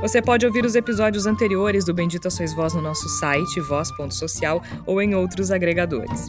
Você pode ouvir os episódios anteriores do Bendita Sois Voz no nosso site, voz.social, ou em outros agregadores.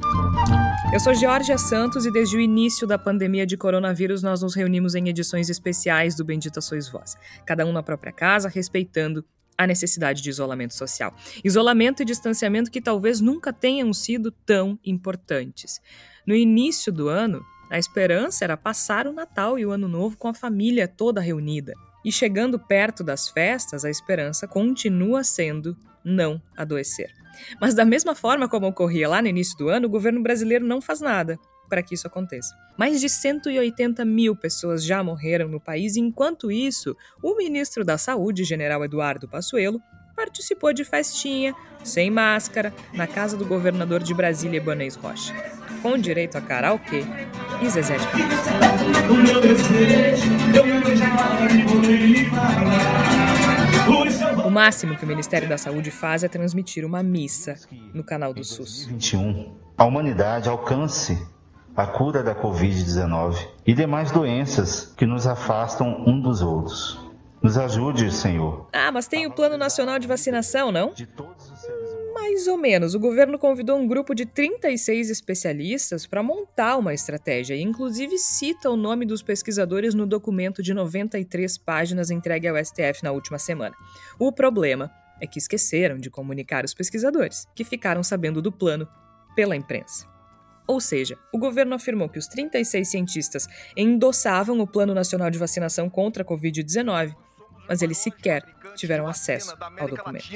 Eu sou Georgia Santos e desde o início da pandemia de coronavírus nós nos reunimos em edições especiais do Bendita Sois Voz, cada um na própria casa, respeitando a necessidade de isolamento social. Isolamento e distanciamento que talvez nunca tenham sido tão importantes. No início do ano, a esperança era passar o Natal e o Ano Novo com a família toda reunida. E chegando perto das festas, a esperança continua sendo não adoecer. Mas, da mesma forma como ocorria lá no início do ano, o governo brasileiro não faz nada para que isso aconteça. Mais de 180 mil pessoas já morreram no país, enquanto isso, o ministro da Saúde, general Eduardo Passuelo, participou de festinha, sem máscara, na casa do governador de Brasília, Ibanez Rocha, com direito a karaokê e Zezé de Camargo. O máximo que o Ministério da Saúde faz é transmitir uma missa no canal do SUS. 2021, a humanidade alcance a cura da Covid-19 e demais doenças que nos afastam um dos outros. Nos ajude, Senhor. Ah, mas tem o Plano Nacional de Vacinação, não? Mais ou menos. O governo convidou um grupo de 36 especialistas para montar uma estratégia e, inclusive, cita o nome dos pesquisadores no documento de 93 páginas entregue ao STF na última semana. O problema é que esqueceram de comunicar os pesquisadores, que ficaram sabendo do plano pela imprensa. Ou seja, o governo afirmou que os 36 cientistas endossavam o Plano Nacional de Vacinação contra a Covid-19, mas eles sequer tiveram acesso ao documento.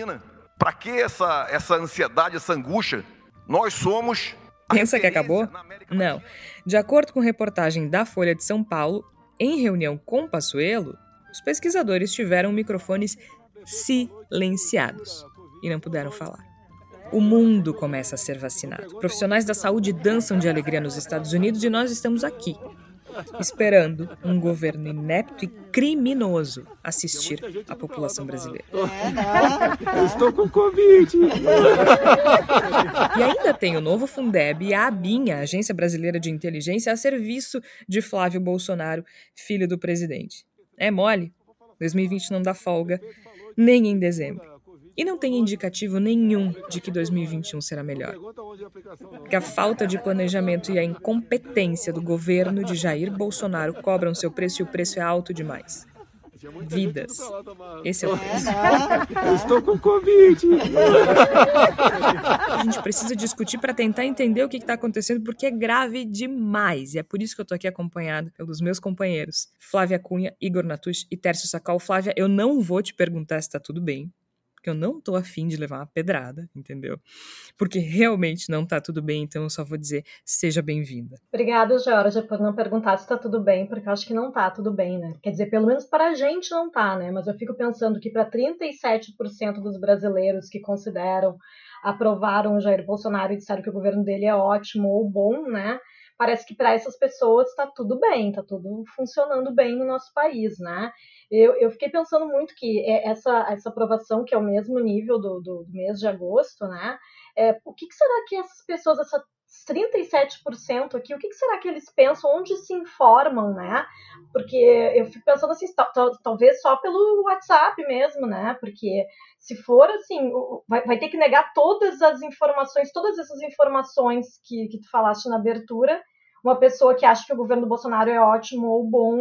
Para que essa, essa ansiedade, essa angústia? Nós somos. Pensa que acabou? Não. De acordo com reportagem da Folha de São Paulo, em reunião com Passuelo, os pesquisadores tiveram microfones silenciados e não puderam falar. O mundo começa a ser vacinado. Profissionais da saúde dançam de alegria nos Estados Unidos e nós estamos aqui, esperando um governo inepto e criminoso assistir a população brasileira. Estou com Covid. E ainda tem o novo Fundeb e a ABIN, a Agência Brasileira de Inteligência, a serviço de Flávio Bolsonaro, filho do presidente. É mole? 2020 não dá folga, nem em dezembro. E não tem indicativo nenhum de que 2021 será melhor. Que a falta de planejamento e a incompetência do governo de Jair Bolsonaro cobram seu preço e o preço é alto demais. Vidas. Esse é o preço. Eu estou com Covid. A gente precisa discutir para tentar entender o que está acontecendo, porque é grave demais. E é por isso que eu estou aqui acompanhado pelos meus companheiros, Flávia Cunha, Igor Natush e Tércio Sacal. Flávia, eu não vou te perguntar se está tudo bem porque eu não tô afim de levar uma pedrada, entendeu? Porque realmente não tá tudo bem, então eu só vou dizer seja bem-vinda. Obrigada, Georgia, por não perguntar se tá tudo bem, porque eu acho que não tá tudo bem, né? Quer dizer, pelo menos para a gente não tá, né? Mas eu fico pensando que para 37% dos brasileiros que consideram aprovaram o Jair Bolsonaro e disseram que o governo dele é ótimo ou bom, né? Parece que para essas pessoas está tudo bem, está tudo funcionando bem no nosso país, né? Eu, eu fiquei pensando muito que é, essa, essa aprovação, que é o mesmo nível do, do, mês de agosto, né? É, o que, que, será que essas pessoas, essa 37% aqui, o que, que, será que eles pensam, onde se informam, né? Porque eu fico pensando assim, talvez só pelo WhatsApp mesmo, né? Porque se for assim, vai, vai ter que negar todas as informações, todas essas informações que, que tu falaste na abertura, uma pessoa que acha que o governo Bolsonaro é ótimo ou bom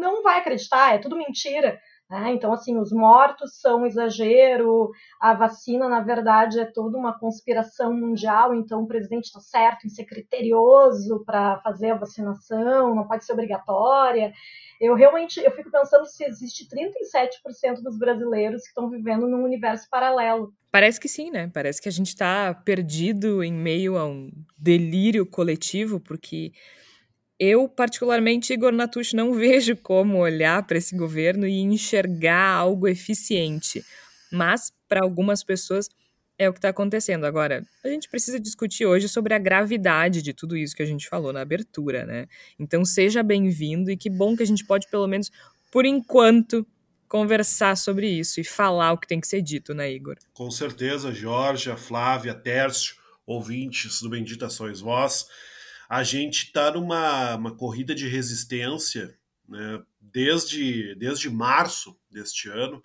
não vai acreditar, é tudo mentira. Né? Então, assim, os mortos são um exagero, a vacina, na verdade, é toda uma conspiração mundial, então o presidente está certo em ser criterioso para fazer a vacinação, não pode ser obrigatória. Eu realmente eu fico pensando se existe 37% dos brasileiros que estão vivendo num universo paralelo. Parece que sim, né? Parece que a gente está perdido em meio a um delírio coletivo, porque eu, particularmente, Igor Natush, não vejo como olhar para esse governo e enxergar algo eficiente. Mas, para algumas pessoas, é o que está acontecendo. Agora, a gente precisa discutir hoje sobre a gravidade de tudo isso que a gente falou na abertura, né? Então, seja bem-vindo e que bom que a gente pode, pelo menos por enquanto, conversar sobre isso e falar o que tem que ser dito, né, Igor? Com certeza, Georgia, Flávia, Tércio, ouvintes do Bendita Sois Vós. A gente está numa uma corrida de resistência né, desde, desde março deste ano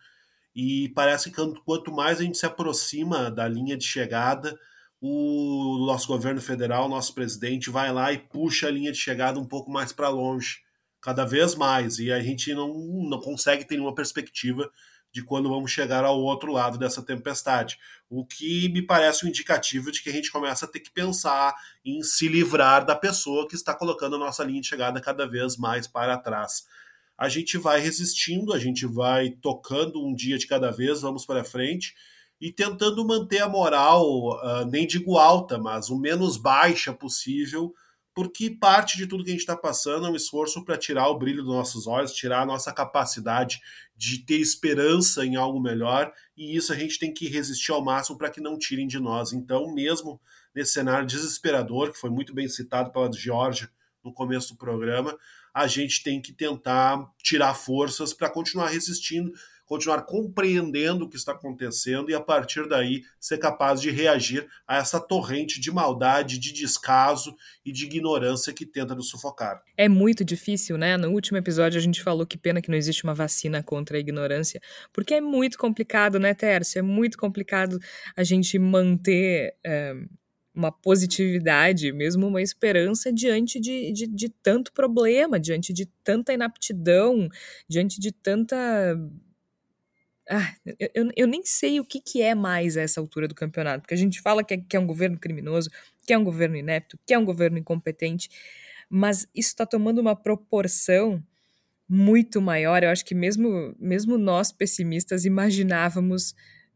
e parece que quanto mais a gente se aproxima da linha de chegada, o nosso governo federal, nosso presidente, vai lá e puxa a linha de chegada um pouco mais para longe, cada vez mais, e a gente não, não consegue ter nenhuma perspectiva de quando vamos chegar ao outro lado dessa tempestade. O que me parece um indicativo de que a gente começa a ter que pensar em se livrar da pessoa que está colocando a nossa linha de chegada cada vez mais para trás a gente vai resistindo, a gente vai tocando um dia de cada vez, vamos para frente e tentando manter a moral, uh, nem digo alta, mas o menos baixa possível, porque parte de tudo que a gente está passando é um esforço para tirar o brilho dos nossos olhos, tirar a nossa capacidade de ter esperança em algo melhor, e isso a gente tem que resistir ao máximo para que não tirem de nós. Então, mesmo nesse cenário desesperador, que foi muito bem citado pela Georgia no começo do programa, a gente tem que tentar tirar forças para continuar resistindo, continuar compreendendo o que está acontecendo e a partir daí ser capaz de reagir a essa torrente de maldade, de descaso e de ignorância que tenta nos sufocar. É muito difícil, né? No último episódio a gente falou que pena que não existe uma vacina contra a ignorância, porque é muito complicado, né, Tércio? É muito complicado a gente manter. É uma positividade, mesmo uma esperança diante de, de, de, tanto problema, diante de tanta inaptidão, diante de tanta. Ah, eu, eu nem sei o que, que é mais a essa altura do campeonato, porque a gente fala que é, que é um governo criminoso, que é um governo inepto, que é um governo incompetente, mas isso está tomando uma proporção muito maior. Eu acho que mesmo, mesmo nós pessimistas imaginávamos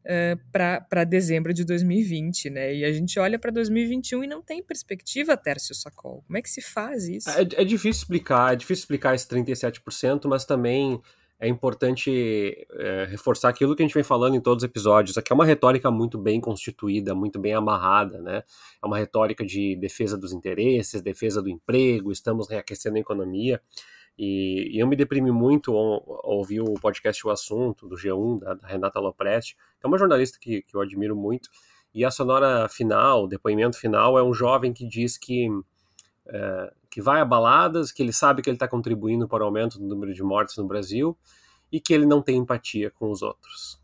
uh, para dezembro de 2020, né? E a gente olha para 2021 e não tem perspectiva, Tércio Sacol. Como é que se faz isso? É, é difícil explicar, é difícil explicar esse 37%, mas também é importante é, reforçar aquilo que a gente vem falando em todos os episódios. Aqui é uma retórica muito bem constituída, muito bem amarrada, né? É uma retórica de defesa dos interesses, defesa do emprego, estamos reaquecendo a economia. E, e, eu me deprimi muito ao, ao, ouvir o podcast O Assunto, do G1, da, da Renata Lopresti, que é uma jornalista que, que eu admiro muito. E a sonora final, o depoimento final, é um jovem que diz que, é, que vai a baladas, que ele sabe que ele está contribuindo para o aumento do número de mortes no Brasil e que ele não tem empatia com os outros.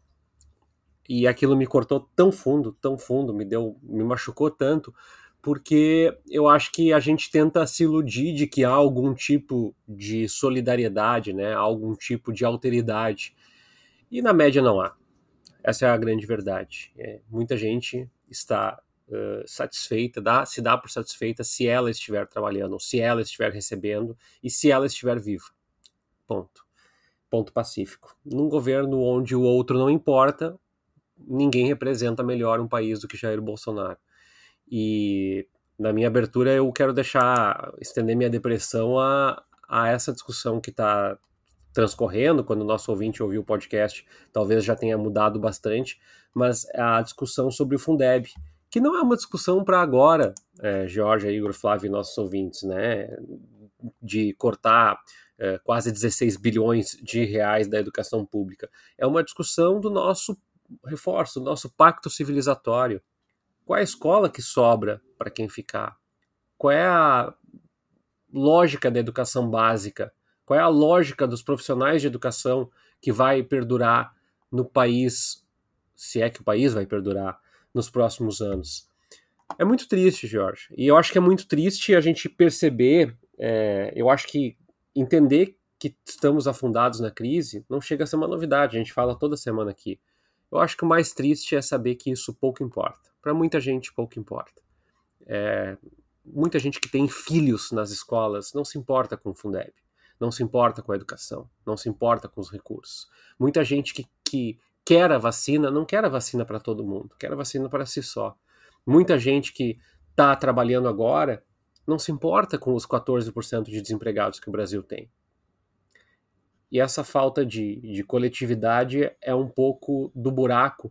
E aquilo me cortou tão fundo, tão fundo, me deu, me machucou tanto, porque eu acho que a gente tenta se iludir de que há algum tipo de solidariedade, né? algum tipo de alteridade. E na média não há. Essa é a grande verdade. É, muita gente está uh, satisfeita, dá, se dá por satisfeita se ela estiver trabalhando, se ela estiver recebendo e se ela estiver viva. Ponto. Ponto pacífico. Num governo onde o outro não importa, ninguém representa melhor um país do que Jair Bolsonaro. E na minha abertura eu quero deixar, estender minha depressão a, a essa discussão que está transcorrendo, quando o nosso ouvinte ouviu o podcast, talvez já tenha mudado bastante, mas a discussão sobre o Fundeb, que não é uma discussão para agora, é, Jorge, Igor, Flávio e nossos ouvintes, né, de cortar é, quase 16 bilhões de reais da educação pública. É uma discussão do nosso reforço, do nosso pacto civilizatório, qual é a escola que sobra para quem ficar? Qual é a lógica da educação básica? Qual é a lógica dos profissionais de educação que vai perdurar no país, se é que o país vai perdurar nos próximos anos? É muito triste, Jorge. E eu acho que é muito triste a gente perceber, é, eu acho que entender que estamos afundados na crise não chega a ser uma novidade, a gente fala toda semana aqui. Eu acho que o mais triste é saber que isso pouco importa. Para muita gente, pouco importa. É, muita gente que tem filhos nas escolas não se importa com o Fundeb, não se importa com a educação, não se importa com os recursos. Muita gente que, que quer a vacina não quer a vacina para todo mundo, quer a vacina para si só. Muita gente que está trabalhando agora não se importa com os 14% de desempregados que o Brasil tem. E essa falta de, de coletividade é um pouco do buraco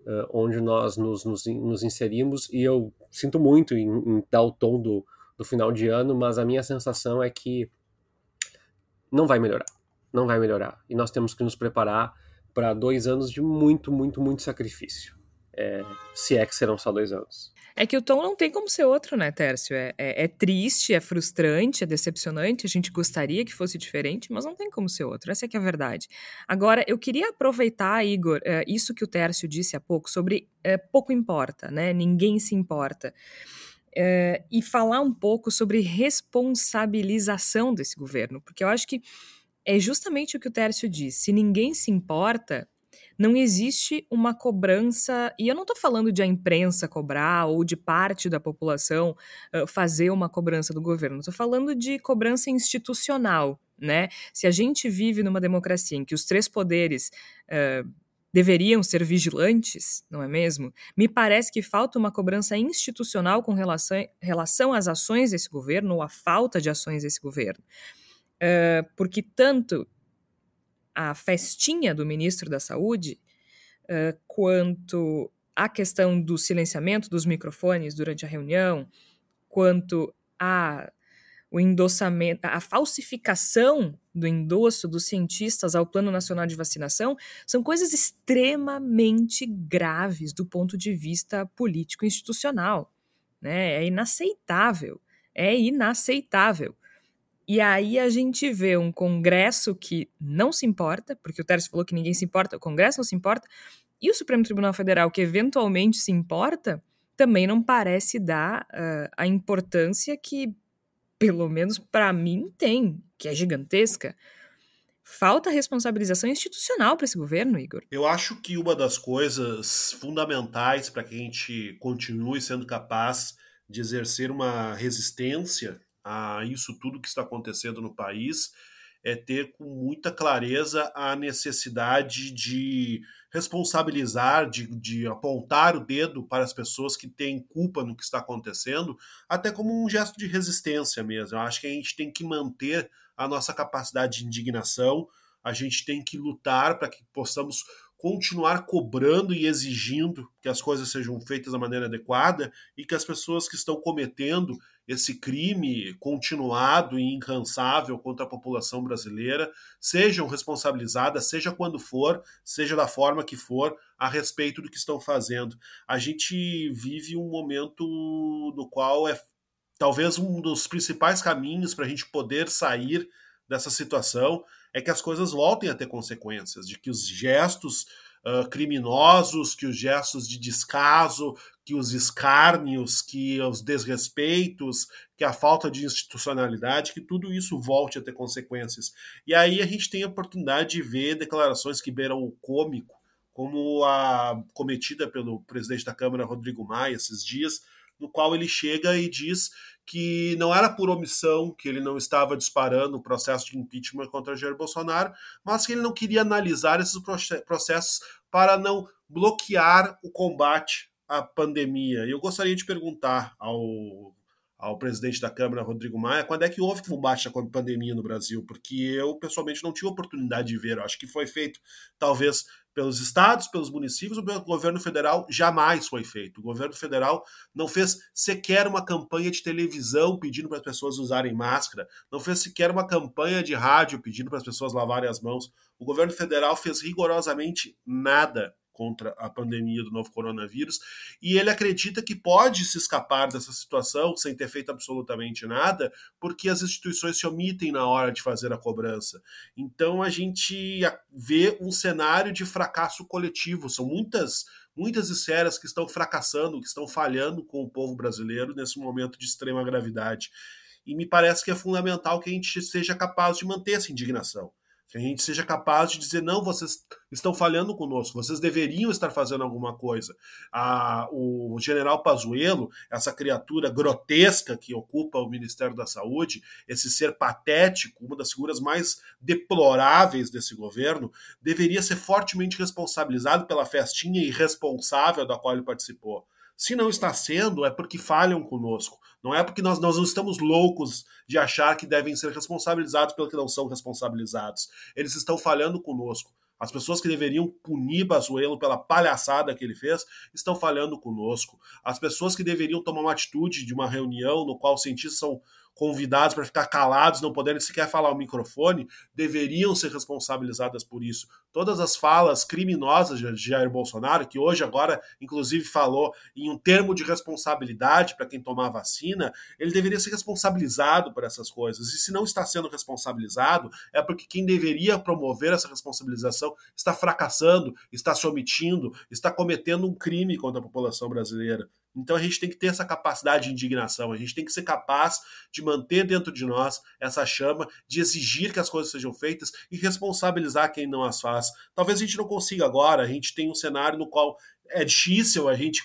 uh, onde nós nos, nos, nos, inserimos, e eu sinto muito em, em, dar o tom do, do final de ano, mas a minha sensação é que não vai melhorar. Não vai melhorar. E nós temos que nos preparar para dois anos de muito, muito, muito sacrifício. É, se é que serão só dois anos. É que o tom não tem como ser outro, né, Tércio? É, é, é, triste, é frustrante, é decepcionante. A gente gostaria que fosse diferente, mas não tem como ser outro. Essa é que é a verdade. Agora, eu queria aproveitar, Igor, é, isso que o Tércio disse há pouco sobre é, pouco importa, né? Ninguém se importa. É, e falar um pouco sobre responsabilização desse governo, porque eu acho que é justamente o que o Tércio disse. Se ninguém se importa, não existe uma cobrança, e eu não estou falando de a imprensa cobrar ou de parte da população uh, fazer uma cobrança do governo, estou falando de cobrança institucional, né? Se a gente vive numa democracia em que os três poderes uh, deveriam ser vigilantes, não é mesmo? Me parece que falta uma cobrança institucional com relação, relação às ações desse governo ou à falta de ações desse governo. Uh, porque tanto a festinha do ministro da Saúde, uh, quanto a questão do silenciamento dos microfones durante a reunião, quanto a o endossamento, a falsificação do endosso dos cientistas ao Plano Nacional de Vacinação são coisas extremamente graves do ponto de vista político institucional. Né? É inaceitável. É inaceitável. E aí a gente vê um Congresso que não se importa, porque o Tércio falou que ninguém se importa, o Congresso não se importa, e o Supremo Tribunal Federal, que eventualmente se importa, também não parece dar uh, a importância que, pelo menos para mim, tem, que é gigantesca. Falta responsabilização institucional para esse governo, Igor. Eu acho que uma das coisas fundamentais para que a gente continue sendo capaz de exercer uma resistência a isso tudo que está acontecendo no país é ter com muita clareza a necessidade de responsabilizar, de, de apontar o dedo para as pessoas que têm culpa no que está acontecendo, até como um gesto de resistência mesmo. Eu acho que a gente tem que manter a nossa capacidade de indignação, a gente tem que lutar para que possamos continuar cobrando e exigindo que as coisas sejam feitas da maneira adequada e que as pessoas que estão cometendo esse crime continuado e incansável contra a população brasileira sejam responsabilizadas, seja quando for, seja da forma que for, a respeito do que estão fazendo. A gente vive um momento no qual é talvez um dos principais caminhos para a gente poder sair dessa situação é que as coisas voltem a ter consequências, de que os gestos uh, criminosos, que os gestos de descaso, que os escárnios, que os desrespeitos, que a falta de institucionalidade, que tudo isso volte a ter consequências. E aí a gente tem a oportunidade de ver declarações que beiram o cômico, como a cometida pelo presidente da Câmara, Rodrigo Maia, esses dias, no qual ele chega e diz que não era por omissão que ele não estava disparando o processo de impeachment contra Jair Bolsonaro, mas que ele não queria analisar esses processos para não bloquear o combate à pandemia. Eu gostaria de perguntar ao ao presidente da Câmara, Rodrigo Maia, quando é que houve combate à pandemia no Brasil? Porque eu, pessoalmente, não tive oportunidade de ver. Eu acho que foi feito, talvez, pelos estados, pelos municípios, pelo governo federal, jamais foi feito. O governo federal não fez sequer uma campanha de televisão pedindo para as pessoas usarem máscara, não fez sequer uma campanha de rádio pedindo para as pessoas lavarem as mãos. O governo federal fez rigorosamente nada contra a pandemia do novo coronavírus, e ele acredita que pode se escapar dessa situação sem ter feito absolutamente nada, porque as instituições se omitem na hora de fazer a cobrança. Então a gente vê um cenário de fracasso coletivo, são muitas muitas esferas que estão fracassando, que estão falhando com o povo brasileiro nesse momento de extrema gravidade. E me parece que é fundamental que a gente seja capaz de manter essa indignação que a gente seja capaz de dizer, não, vocês estão falhando conosco, vocês deveriam estar fazendo alguma coisa. A, o general Pazuello, essa criatura grotesca que ocupa o Ministério da Saúde, esse ser patético, uma das figuras mais deploráveis desse governo, deveria ser fortemente responsabilizado pela festinha irresponsável da qual ele participou. Se não está sendo, é porque falham conosco. Não é porque nós, nós não estamos loucos de achar que devem ser responsabilizados pelo que não são responsabilizados. Eles estão falhando conosco. As pessoas que deveriam punir Bazuelo pela palhaçada que ele fez estão falhando conosco. As pessoas que deveriam tomar uma atitude de uma reunião no qual os cientistas são convidados para ficar calados, não poderem sequer falar o microfone, deveriam ser responsabilizadas por isso. Todas as falas criminosas de Jair Bolsonaro, que hoje agora inclusive falou em um termo de responsabilidade para quem tomar vacina, ele deveria ser responsabilizado por essas coisas. E se não está sendo responsabilizado, é porque quem deveria promover essa responsabilização está fracassando, está se omitindo, está cometendo um crime contra a população brasileira. Então a gente tem que ter essa capacidade de indignação, a gente tem que ser capaz de manter dentro de nós essa chama, de exigir que as coisas sejam feitas e responsabilizar quem não as faz. Talvez a gente não consiga agora, a gente tem um cenário no qual é difícil, a gente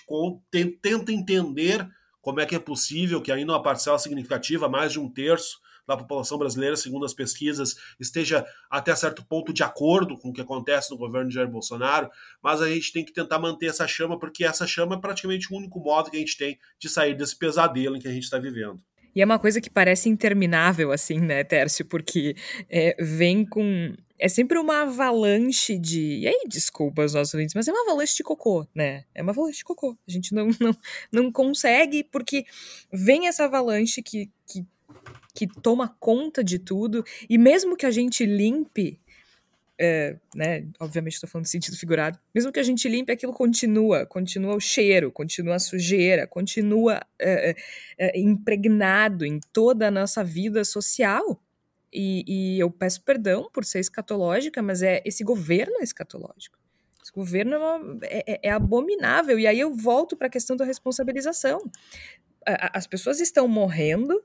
tenta entender como é que é possível que ainda uma parcela significativa, mais de um terço, da população brasileira, segundo as pesquisas, esteja até certo ponto de acordo com o que acontece no governo de Jair Bolsonaro, mas a gente tem que tentar manter essa chama, porque essa chama é praticamente o único modo que a gente tem de sair desse pesadelo em que a gente está vivendo. E é uma coisa que parece interminável, assim, né, Tércio? Porque é, vem com. É sempre uma avalanche de. E aí, desculpa os nossos ouvintes, mas é uma avalanche de cocô, né? É uma avalanche de cocô. A gente não, não, não consegue, porque vem essa avalanche que, que que toma conta de tudo, e mesmo que a gente limpe, é, né, obviamente estou falando no sentido figurado, mesmo que a gente limpe, aquilo continua, continua o cheiro, continua a sujeira, continua é, é, é impregnado em toda a nossa vida social. E, e, eu peço perdão por ser escatológica, mas é esse governo é escatológico. Esse governo é, é, é abominável. E aí eu volto para a questão da responsabilização. As pessoas estão morrendo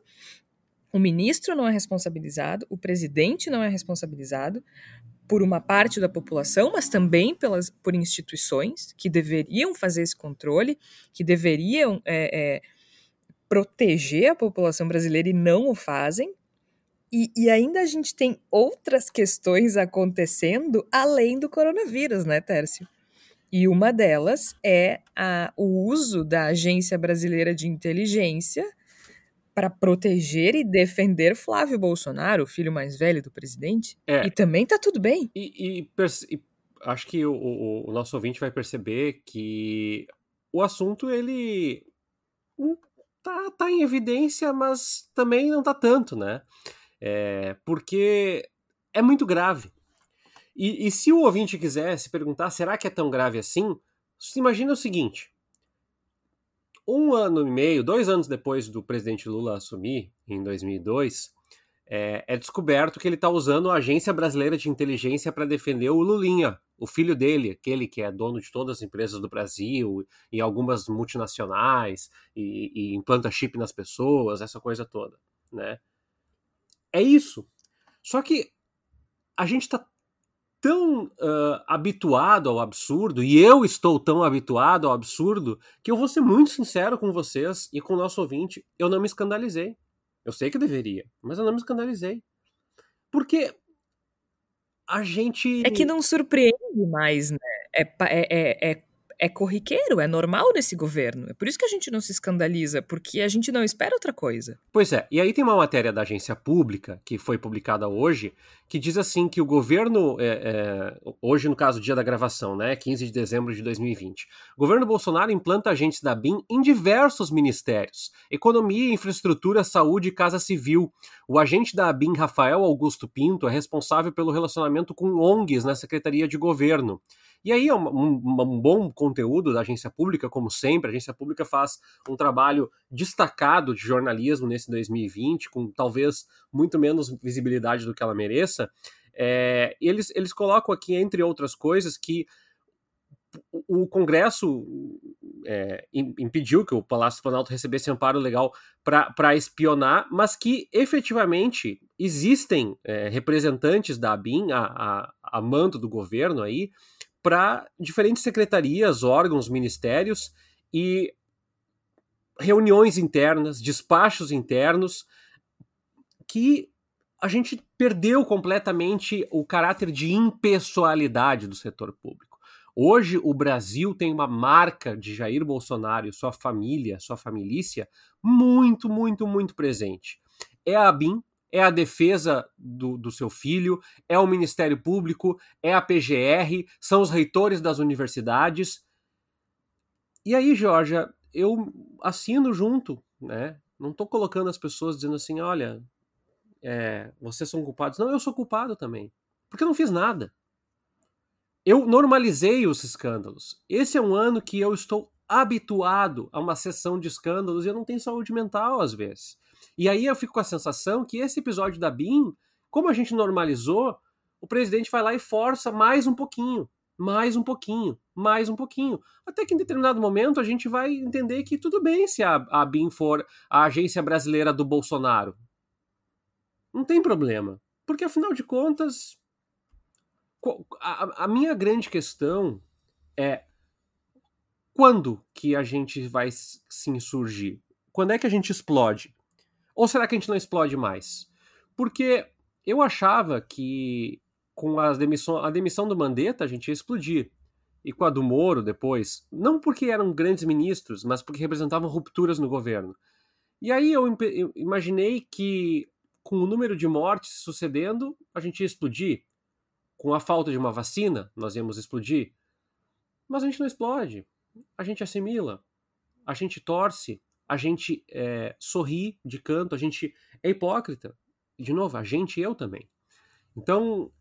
o ministro não é responsabilizado, o presidente não é responsabilizado por uma parte da população, mas também pelas, por instituições que deveriam fazer esse controle, que deveriam é, é, proteger a população brasileira e não o fazem. E, e, ainda a gente tem outras questões acontecendo além do coronavírus, né, Tércio? E uma delas é a, o uso da Agência Brasileira de Inteligência para proteger e defender Flávio Bolsonaro, o filho mais velho do presidente. É. E também tá tudo bem. E, e, e acho que o, o, o, nosso ouvinte vai perceber que o assunto ele tá, tá em evidência, mas também não tá tanto, né? É, porque é muito grave. E, e se o ouvinte quiser se perguntar, será que é tão grave assim? Imagina o seguinte: um ano e meio, dois anos depois do presidente Lula assumir, em 2002, é, é descoberto que ele está usando a Agência Brasileira de Inteligência para defender o Lulinha, o filho dele, aquele que é dono de todas as empresas do Brasil e algumas multinacionais e, e implanta chip nas pessoas, essa coisa toda, né? É isso. Só que a gente está tão uh, habituado ao absurdo, e eu estou tão habituado ao absurdo, que eu vou ser muito sincero com vocês e com o nosso ouvinte, eu não me escandalizei. Eu sei que deveria, mas eu não me escandalizei. Porque a gente. É que não surpreende mais, né? É, é, é, é é corriqueiro, é normal nesse governo. É por isso que a gente não se escandaliza, porque a gente não espera outra coisa. Pois é, e aí tem uma matéria da agência pública, que foi publicada hoje, que diz assim que o governo, é, é, hoje no caso, dia da gravação, né, 15 de dezembro de 2020, o governo Bolsonaro implanta agentes da BIM em diversos ministérios, economia, infraestrutura, saúde e casa civil. O agente da BIM, Rafael Augusto Pinto, é responsável pelo relacionamento com ONGs na Secretaria de Governo. E aí um, um, um, bom conteúdo da agência pública, como sempre. A agência pública faz um trabalho destacado de jornalismo nesse 2020, com talvez muito menos visibilidade do que ela mereça. É, eles, eles colocam aqui, entre outras coisas, que o Congresso é, impediu que o Palácio do Planalto recebesse amparo legal para espionar, mas que efetivamente existem é, representantes da ABIN, a, a, a manto do governo aí, para diferentes secretarias, órgãos, ministérios e reuniões internas, despachos internos, que a gente perdeu completamente o caráter de impessoalidade do setor público. Hoje o Brasil tem uma marca de Jair Bolsonaro sua família, sua família, muito, muito, muito presente. É a ABIN, é a defesa do, do seu filho, é o Ministério Público, é a PGR, são os reitores das universidades. E aí, Georgia, eu assino junto, né? Não estou colocando as pessoas dizendo assim, olha, é, vocês são culpados. Não, eu sou culpado também. Porque eu não fiz nada. Eu normalizei os escândalos. Esse é um ano que eu estou habituado a uma sessão de escândalos e eu não tenho saúde mental às vezes. E aí eu fico com a sensação que esse episódio da BIM, como a gente normalizou, o presidente vai lá e força mais um pouquinho, mais um pouquinho, mais um pouquinho. Até que em determinado momento a gente vai entender que tudo bem se a, a BIM for a agência brasileira do Bolsonaro. Não tem problema. Porque afinal de contas, a, a minha grande questão é quando que a gente vai se insurgir? Quando é que a gente explode? Ou será que a gente não explode mais? Porque eu achava que com a demissão, a demissão do Mandetta a gente ia explodir. E com a do Moro depois, não porque eram grandes ministros, mas porque representavam rupturas no governo. E aí eu, imaginei que com o número de mortes sucedendo, a gente ia explodir. Com a falta de uma vacina, nós íamos explodir. Mas a gente não explode a gente assimila, a gente torce, a gente é, sorri de canto, a gente é hipócrita. E, de novo, a gente eu também. Então,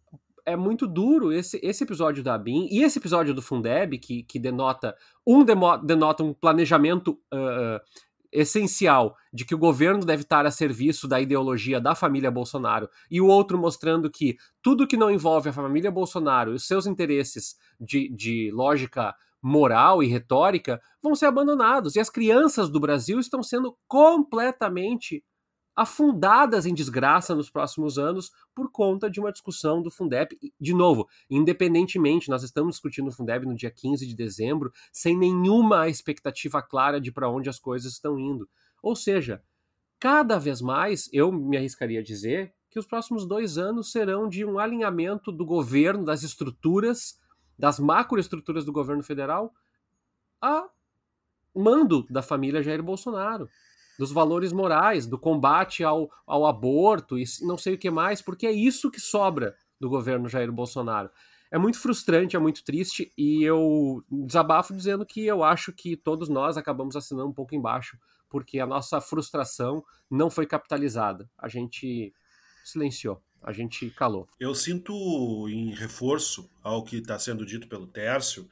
é muito duro esse, esse episódio da BIM e esse episódio do Fundeb, que, que denota um demo, denota um planejamento uh, essencial de que o governo deve estar a serviço da ideologia da família Bolsonaro, e o outro mostrando que tudo que não envolve a família Bolsonaro e os seus interesses de, de lógica moral e retórica vão ser abandonados. E as crianças do Brasil estão sendo completamente afundadas em desgraça nos próximos anos por conta de uma discussão do Fundeb. De novo, independentemente, nós estamos discutindo o Fundeb no dia 15 de dezembro, sem nenhuma expectativa clara de para onde as coisas estão indo. Ou seja, cada vez mais, eu me arriscaria a dizer que os próximos dois anos serão de um alinhamento do governo, das estruturas das macroestruturas do governo federal a mando da família Jair Bolsonaro, dos valores morais, do combate ao, ao aborto e não sei o que mais, porque é isso que sobra do governo Jair Bolsonaro. É muito frustrante, é muito triste e eu desabafo dizendo que eu acho que todos nós acabamos assinando um pouco embaixo, porque a nossa frustração não foi capitalizada. A gente silenciou a gente calou. Eu sinto, em reforço ao que está sendo dito pelo Tércio,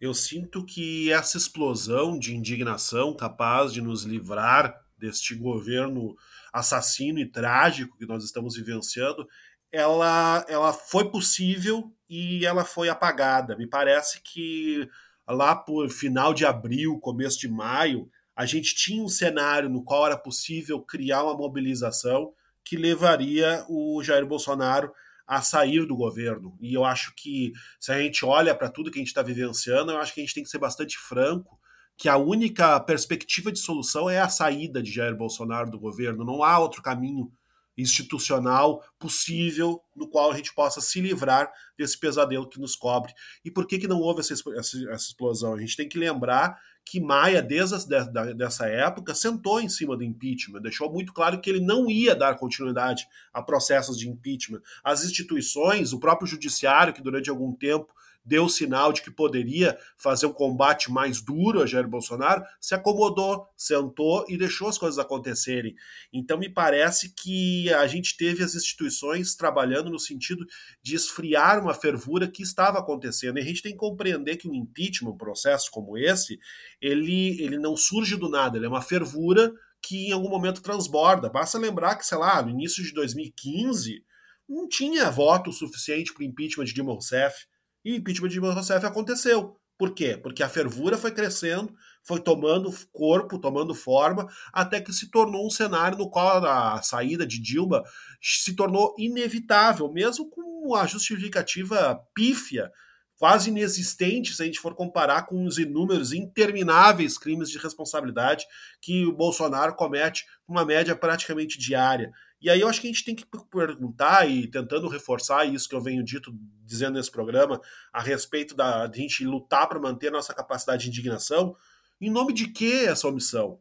eu sinto que essa explosão de indignação capaz de nos livrar deste governo assassino e trágico que nós estamos vivenciando, ela, ela foi possível e ela foi apagada. Me parece que lá por final de abril, começo de maio, a gente tinha um cenário no qual era possível criar uma mobilização que levaria o Jair Bolsonaro a sair do governo. E eu acho que, se a gente olha para tudo que a gente está vivenciando, eu acho que a gente tem que ser bastante franco que a única perspectiva de solução é a saída de Jair Bolsonaro do governo. Não há outro caminho institucional possível no qual a gente possa se livrar desse pesadelo que nos cobre. E por que, que não houve essa, essa, essa explosão? A gente tem que lembrar que Maia, desde a, dessa época, sentou em cima do impeachment, deixou muito claro que ele não ia dar continuidade a processos de impeachment. As instituições, o próprio judiciário, que durante algum tempo deu sinal de que poderia fazer um combate mais duro a Jair Bolsonaro, se acomodou, sentou e deixou as coisas acontecerem. Então me parece que a gente teve as instituições trabalhando no sentido de esfriar uma fervura que estava acontecendo. E a gente tem que compreender que um impeachment, um processo como esse, ele, ele não surge do nada, ele é uma fervura que em algum momento transborda. Basta lembrar que, sei lá, no início de 2015, não tinha voto suficiente para o impeachment de Dilma Rousseff e o impeachment de Dilma Rousseff aconteceu. Por quê? Porque a fervura foi crescendo, foi tomando corpo, tomando forma, até que se tornou um cenário no qual a saída de Dilma se tornou inevitável, mesmo com a justificativa pífia, quase inexistente se a gente for comparar com os inúmeros, intermináveis crimes de responsabilidade que o Bolsonaro comete, uma média praticamente diária. E aí eu acho que a gente tem que perguntar e tentando reforçar isso que eu venho dito dizendo nesse programa a respeito da a gente lutar para manter a nossa capacidade de indignação. Em nome de que essa omissão?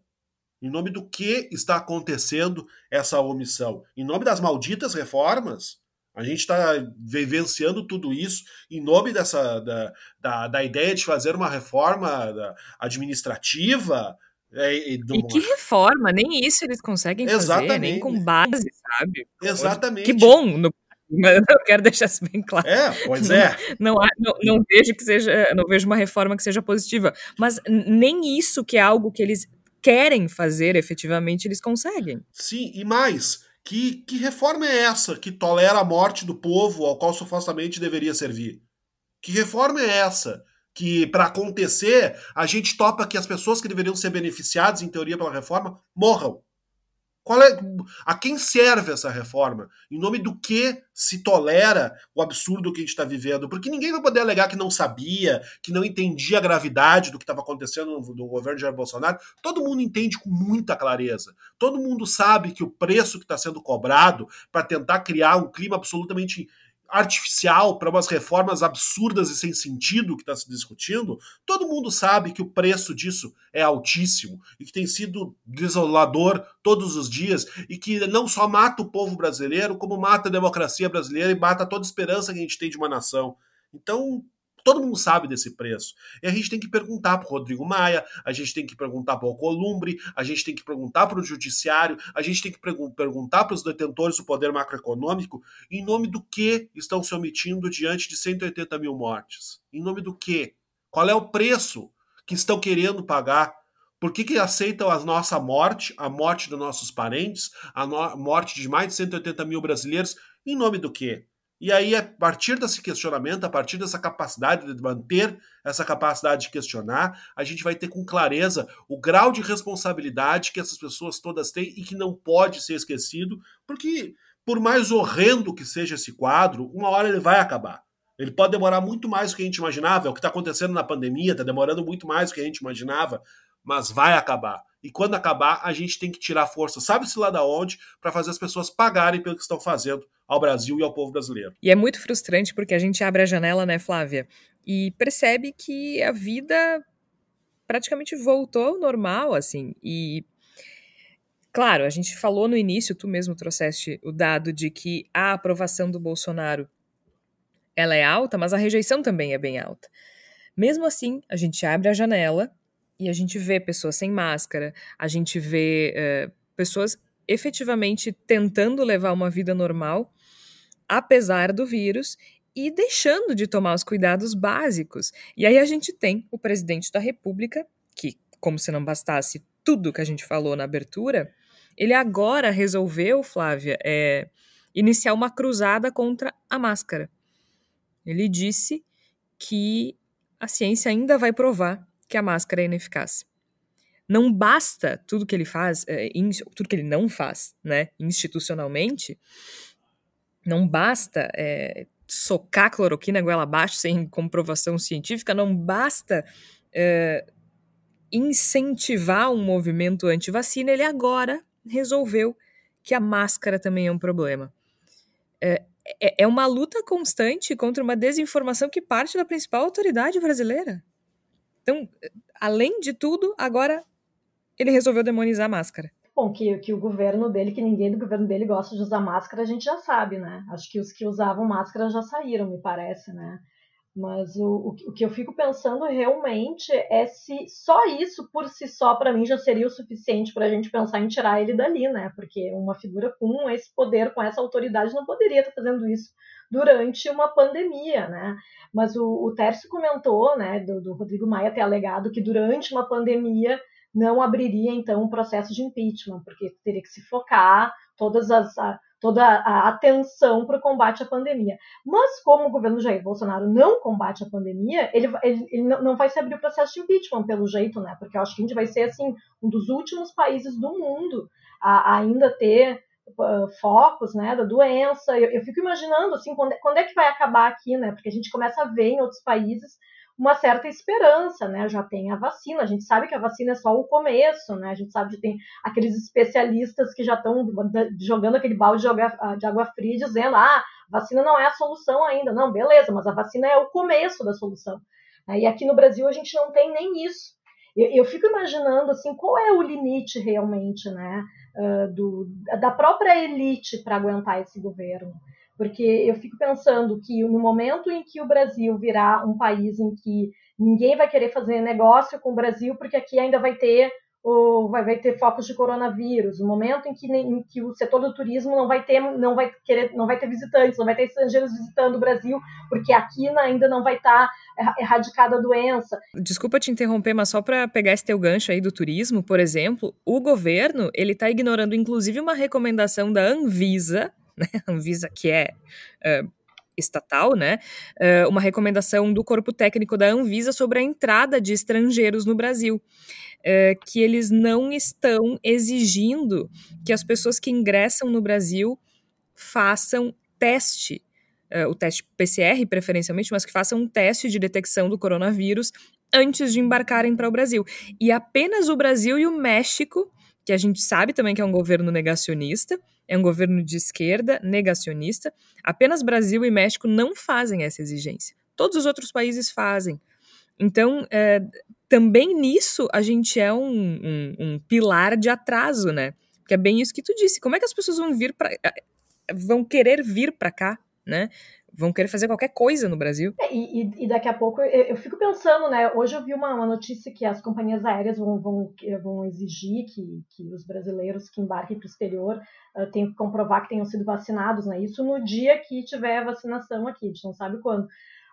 Em nome do que está acontecendo essa omissão? Em nome das malditas reformas? A gente está vivenciando tudo isso em nome dessa da, da, da, ideia de fazer uma reforma administrativa. É, e, e que reforma? Nem isso eles conseguem Exatamente. fazer, nem com base, sabe? Exatamente. Que bom, no mas eu quero deixar isso bem claro. É, pois é. Não, não, não, vejo que seja, não vejo uma reforma que seja positiva, mas nem isso que é algo que eles querem fazer efetivamente eles conseguem. Sim, e mais, que, que reforma é essa que tolera a morte do povo ao qual supostamente deveria servir? Que reforma é essa que para acontecer a gente topa que as pessoas que deveriam ser beneficiadas em teoria pela reforma morram? Qual é, a quem serve essa reforma? Em nome do que se tolera o absurdo que a gente está vivendo? Porque ninguém vai poder alegar que não sabia, que não entendia a gravidade do que estava acontecendo no, no, governo de Jair Bolsonaro. Todo mundo entende com muita clareza. Todo mundo sabe que o preço que está sendo cobrado para tentar criar um clima absolutamente artificial para umas reformas absurdas e sem sentido que está se discutindo, todo mundo sabe que o preço disso é altíssimo e que tem sido desolador todos os dias e que não só mata o povo brasileiro, como mata a democracia brasileira e mata toda a esperança que a gente tem de uma nação. Então, Todo mundo sabe desse preço. E a gente tem que perguntar para o Rodrigo Maia, a gente tem que perguntar para o Columbre, a gente tem que perguntar para o Judiciário, a gente tem que perguntar para os detentores do poder macroeconômico em nome do que estão se omitindo diante de 180 mil mortes. Em nome do que? Qual é o preço que estão querendo pagar? Por que, que aceitam a nossa morte, a morte dos nossos parentes, a morte de mais de 180 mil brasileiros? Em nome do quê? E aí, a partir desse questionamento, a partir dessa capacidade de manter essa capacidade de questionar, a gente vai ter com clareza o grau de responsabilidade que essas pessoas todas têm e que não pode ser esquecido, porque, por mais horrendo que seja esse quadro, uma hora ele vai acabar. Ele pode demorar muito mais do que a gente imaginava, é o que está acontecendo na pandemia, está demorando muito mais do que a gente imaginava, mas vai acabar. E quando acabar, a gente tem que tirar força, sabe-se lá da onde, para fazer as pessoas pagarem pelo que estão fazendo ao Brasil e ao povo brasileiro. E é muito frustrante porque a gente abre a janela, né, Flávia? E percebe que a vida praticamente voltou ao normal, assim. E claro, a gente falou no início, tu mesmo trouxeste o dado de que a aprovação do Bolsonaro ela é alta, mas a rejeição também é bem alta. Mesmo assim, a gente abre a janela e a gente vê pessoas sem máscara, a gente vê uh, pessoas efetivamente tentando levar uma vida normal, apesar do vírus, e deixando de tomar os cuidados básicos. E aí a gente tem o presidente da República, que, como se não bastasse tudo que a gente falou na abertura, ele agora resolveu, Flávia, é, iniciar uma cruzada contra a máscara. Ele disse que a ciência ainda vai provar que a máscara é ineficaz. Não basta tudo que ele faz, é, tudo que ele não faz, né, institucionalmente, não basta é, socar cloroquina goela abaixo sem comprovação científica, não basta é, incentivar um movimento anti-vacina, ele agora resolveu que a máscara também é um problema. É, é, é uma luta constante contra uma desinformação que parte da principal autoridade brasileira. Então, além de tudo, agora ele resolveu demonizar a máscara. Bom, que, que o governo dele, que ninguém do governo dele gosta de usar máscara, a gente já sabe, né? Acho que os que usavam máscara já saíram, me parece, né? Mas o, o, que eu fico pensando realmente é se só isso por si só, para mim, já seria o suficiente para a gente pensar em tirar ele dali, né? Porque uma figura com esse poder, com essa autoridade, não poderia estar fazendo isso durante uma pandemia, né? Mas o, o Tércio comentou, né, do, do Rodrigo Maia ter alegado que durante uma pandemia não abriria então um processo de impeachment, porque teria que se focar todas as, a, toda a atenção para o combate à pandemia. Mas como o governo Jair Bolsonaro não combate a pandemia, ele, ele, ele não vai se abrir o processo de impeachment pelo jeito, né? Porque eu acho que a gente vai ser assim um dos últimos países do mundo a, a ainda ter uh, focos, né, da doença. Eu, eu fico imaginando assim quando, quando é que vai acabar aqui, né? Porque a gente começa a ver em outros países uma certa esperança, né? Já tem a vacina, a gente sabe que a vacina é só o começo, né? A gente sabe que tem aqueles especialistas que já estão jogando aquele balde de água fria dizendo, ah, vacina não é a solução ainda. Não, beleza, mas a vacina é o começo da solução. E aqui no Brasil a gente não tem nem isso. Eu, eu fico imaginando assim qual é o limite realmente, né, uh, do, da própria elite para aguentar esse governo. Porque eu fico pensando que no momento em que o Brasil virar um país em que ninguém vai querer fazer negócio com o Brasil, porque aqui ainda vai ter ou vai, vai ter focos de coronavírus, o momento em que, em que o setor do turismo não vai ter, não vai querer, não vai ter visitantes, não vai ter estrangeiros visitando o Brasil, porque aqui ainda não vai estar tá erradicada a doença. Desculpa te interromper, mas só para pegar esse teu gancho aí do turismo, por exemplo, o governo ele está ignorando inclusive uma recomendação da Anvisa, né? Anvisa que é uh, estatal, né? Uh, uma recomendação do corpo técnico da Anvisa sobre a entrada de estrangeiros no Brasil é, que eles não estão exigindo que as pessoas que ingressam no Brasil façam teste, é, o teste PCR preferencialmente, mas que façam um teste de detecção do coronavírus antes de embarcarem para o Brasil. E apenas o Brasil e o México, que a gente sabe também que é um governo negacionista, é um governo de esquerda negacionista, apenas Brasil e México não fazem essa exigência. Todos os outros países fazem. Então, é, também nisso a gente é um, um, um, pilar de atraso, né? Que é bem isso que tu disse. Como é que as pessoas vão vir para eh, vão querer vir para cá, né? Vão querer fazer qualquer coisa no Brasil. É, e, e, daqui a pouco eu, eu, fico pensando, né? Hoje eu vi uma, uma notícia que as companhias aéreas vão, vão, vão exigir que, que os brasileiros que embarquem para o exterior uh, tenham que comprovar que tenham sido vacinados, né? Isso no dia que tiver vacinação aqui, a gente não sabe quando.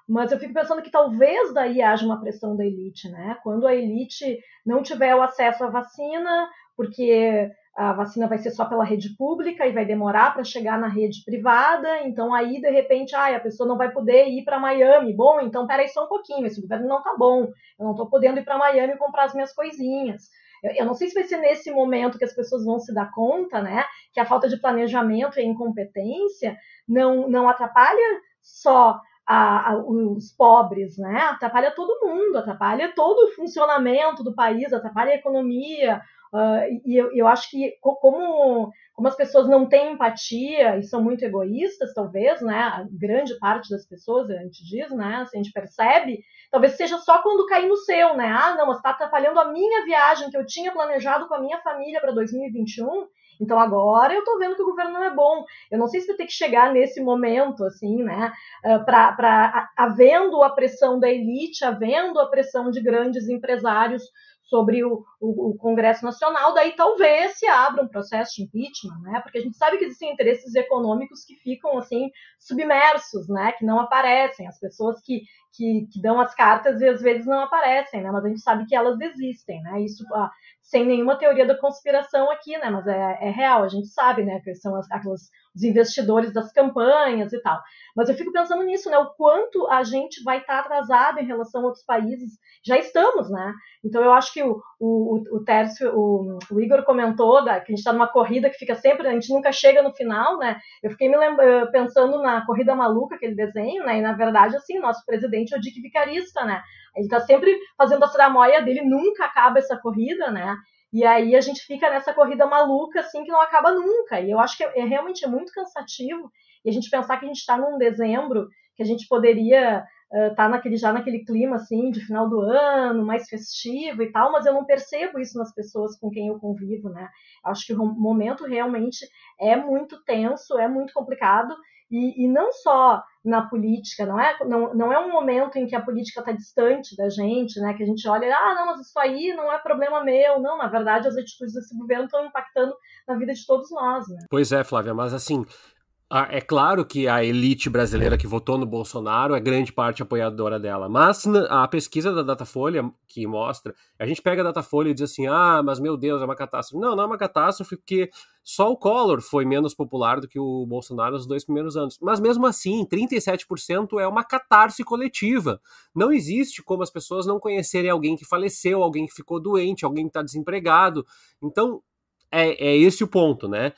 Mas eu fico pensando que talvez daí haja uma pressão da elite, né? Quando a elite não tiver o acesso à vacina, porque a vacina vai ser só pela rede pública e vai demorar para chegar na rede privada, então aí de repente, ah, a pessoa não vai poder ir para Miami. Bom, então peraí só um pouquinho, esse governo não tá bom, eu não estou podendo ir para Miami comprar as minhas coisinhas. Eu não sei se vai ser nesse momento que as pessoas vão se dar conta, né, que a falta de planejamento e incompetência não, não atrapalha só a, a, os pobres, né? Atrapalha todo mundo, atrapalha todo o funcionamento do país, atrapalha a economia. Uh, e eu, eu, acho que como, como as pessoas não têm empatia e são muito egoístas, talvez, né? A grande parte das pessoas, a gente diz, né? A gente percebe, talvez seja só quando cair no seu, né? Ah, não, mas está atrapalhando a minha viagem que eu tinha planejado com a minha família para 2021 então agora eu estou vendo que o governo não é bom. Eu não sei se vai ter que chegar nesse momento, assim, né? Ah, Para havendo a pressão da elite, havendo a pressão de grandes empresários sobre o, o, o, Congresso Nacional, daí talvez se abra um processo de impeachment, né? Porque a gente sabe que existem interesses econômicos que ficam assim submersos, né? Que não aparecem, as pessoas que, que, que dão as cartas e às vezes não aparecem, né? Mas a gente sabe que elas existem, né? Isso ah, sem nenhuma teoria da conspiração aqui, né? Mas é, é real, a gente sabe, né? Que são as, aquelas, os investidores das campanhas e tal. Mas eu fico pensando nisso, né? O quanto a gente vai estar atrasado em relação a outros países. Já estamos, né? Então eu acho que o, o, o Tércio, o, o Igor comentou da, que a gente está numa corrida que fica sempre, a gente nunca chega no final, né? Eu fiquei me lembra, pensando na Corrida Maluca, aquele desenho, né? E na verdade, assim, nosso presidente é o Dick Vicarista, né? Ele está sempre fazendo a tramóia dele, nunca acaba essa corrida, né? E aí a gente fica nessa corrida maluca, assim, que não acaba nunca. E eu acho que é, é realmente muito cansativo. E a gente pensar que a gente está num dezembro, que a gente poderia estar uh, tá naquele, já naquele clima, assim, de final do ano, mais festivo e tal, mas eu não percebo isso nas pessoas com quem eu convivo, né? Acho que o momento realmente é muito tenso, é muito complicado. E, e, não só na política, não é, não, não é um momento em que a política está distante da gente, né? Que a gente olha, ah, não, mas isso aí não é problema meu. Não, na verdade, as atitudes desse governo estão impactando na vida de todos nós, né? Pois é, Flávia, mas assim, é claro que a elite brasileira que votou no Bolsonaro é grande parte apoiadora dela, mas a pesquisa da Datafolha que mostra, a gente pega a Datafolha e diz assim: ah, mas meu Deus, é uma catástrofe. Não, não é uma catástrofe porque só o Collor foi menos popular do que o Bolsonaro nos dois primeiros anos. Mas mesmo assim, 37% é uma catarse coletiva. Não existe como as pessoas não conhecerem alguém que faleceu, alguém que ficou doente, alguém que está desempregado. Então, é, é esse o ponto, né?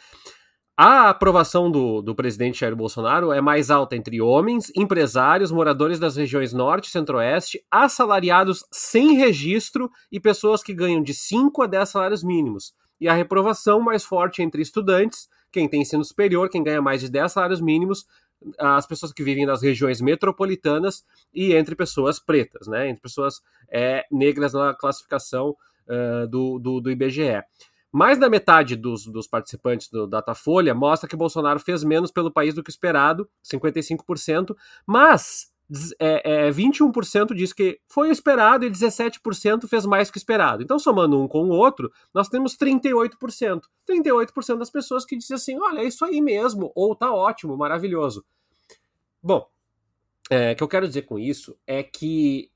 A aprovação do, do presidente Jair Bolsonaro é mais alta entre homens, empresários, moradores das regiões norte e centro-oeste, assalariados sem registro e pessoas que ganham de 5 a 10 salários mínimos. E a reprovação mais forte entre estudantes, quem tem ensino superior, quem ganha mais de 10 salários mínimos, as pessoas que vivem nas regiões metropolitanas e entre pessoas pretas, né? Entre pessoas é, negras na classificação uh, do, do, do, IBGE. Mais da metade dos, dos participantes do Datafolha mostra que Bolsonaro fez menos pelo país do que esperado, 55%, mas é, é, 21% diz que foi esperado e 17% fez mais que esperado. Então, somando um com o outro, nós temos 38%. 38% das pessoas que dizem assim: olha, é isso aí mesmo, ou tá ótimo, maravilhoso. Bom, é, o que eu quero dizer com isso é que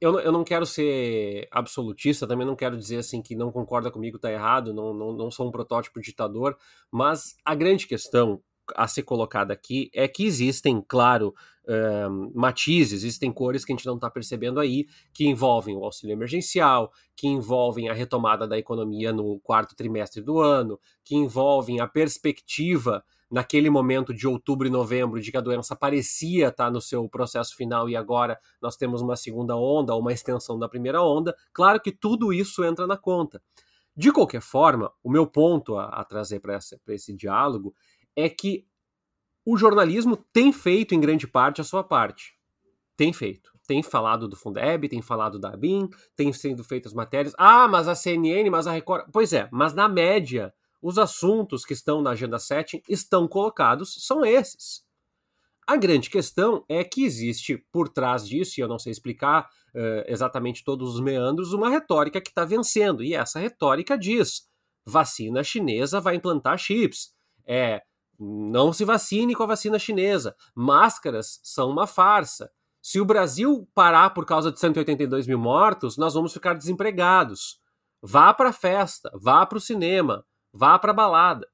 eu, eu não quero ser absolutista, também não quero dizer assim que não concorda comigo tá errado, não, não, não sou um protótipo ditador, mas a grande questão a ser colocada aqui é que existem, claro, um, matizes, existem cores que a gente não está percebendo aí, que envolvem o auxílio emergencial, que envolvem a retomada da economia no quarto trimestre do ano, que envolvem a perspectiva naquele momento de outubro e novembro de que a doença parecia estar tá no seu processo final e agora nós temos uma segunda onda, uma extensão da primeira onda. Claro que tudo isso entra na conta. De qualquer forma, o meu ponto a, a trazer para esse diálogo é que o jornalismo tem feito, em grande parte, a sua parte. Tem feito. Tem falado do Fundeb, tem falado da ABIN, tem sendo feitas matérias. Ah, mas a CNN, mas a Record. Pois é, mas na média, os assuntos que estão na Agenda 7 estão colocados, são esses. A grande questão é que existe por trás disso, e eu não sei explicar uh, exatamente todos os meandros, uma retórica que está vencendo. E essa retórica diz: vacina chinesa vai implantar chips. É, não se vacine com a vacina chinesa. Máscaras são uma farsa. Se o Brasil parar por causa de 182 mil mortos, nós vamos ficar desempregados. Vá para a festa, vá para o cinema, vá para a balada.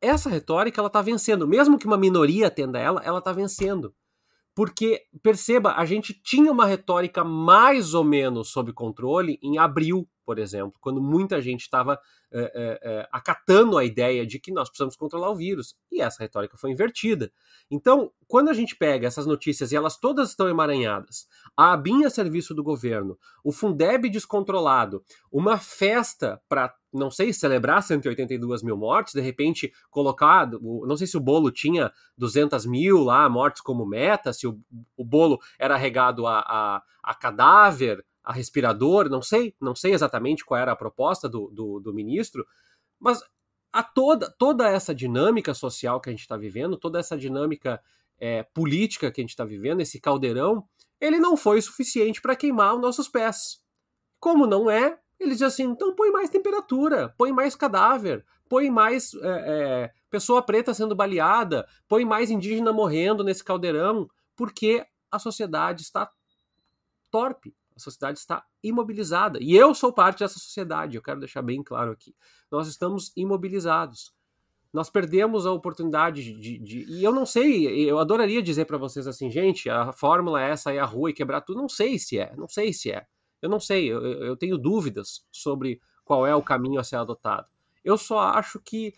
Essa retórica ela está vencendo, mesmo que uma minoria atenda ela, ela está vencendo. Porque, perceba, a gente tinha uma retórica mais ou menos sob controle em abril, por exemplo, quando muita gente estava é, é, é, acatando a ideia de que nós precisamos controlar o vírus. E essa retórica foi invertida. Então, quando a gente pega essas notícias e elas todas estão emaranhadas, a ABIN a serviço do governo, o Fundeb descontrolado, uma festa para, não sei, celebrar 182 mil mortes, de repente colocar, não sei se o bolo tinha 200 mil lá, mortes como meta, se o, o bolo era regado a, a, a cadáver, a respirador, não sei, não sei exatamente qual era a proposta do, do, do ministro, mas a toda, toda essa dinâmica social que a gente está vivendo, toda essa dinâmica é, política que a gente está vivendo, esse caldeirão, ele não foi suficiente para queimar os nossos pés. Como não é, eles dizem assim, então põe mais temperatura, põe mais cadáver, põe mais é, é, pessoa preta sendo baleada, põe mais indígena morrendo nesse caldeirão, porque a sociedade está torpe. A sociedade está imobilizada. E eu sou parte dessa sociedade, eu quero deixar bem claro aqui. Nós estamos imobilizados. Nós perdemos a oportunidade de. de, e eu não sei, eu adoraria dizer para vocês assim, gente, a fórmula é essa, é a rua e quebrar tudo. Não sei se é, não sei se é. Eu não sei, eu, eu tenho dúvidas sobre qual é o caminho a ser adotado. Eu só acho que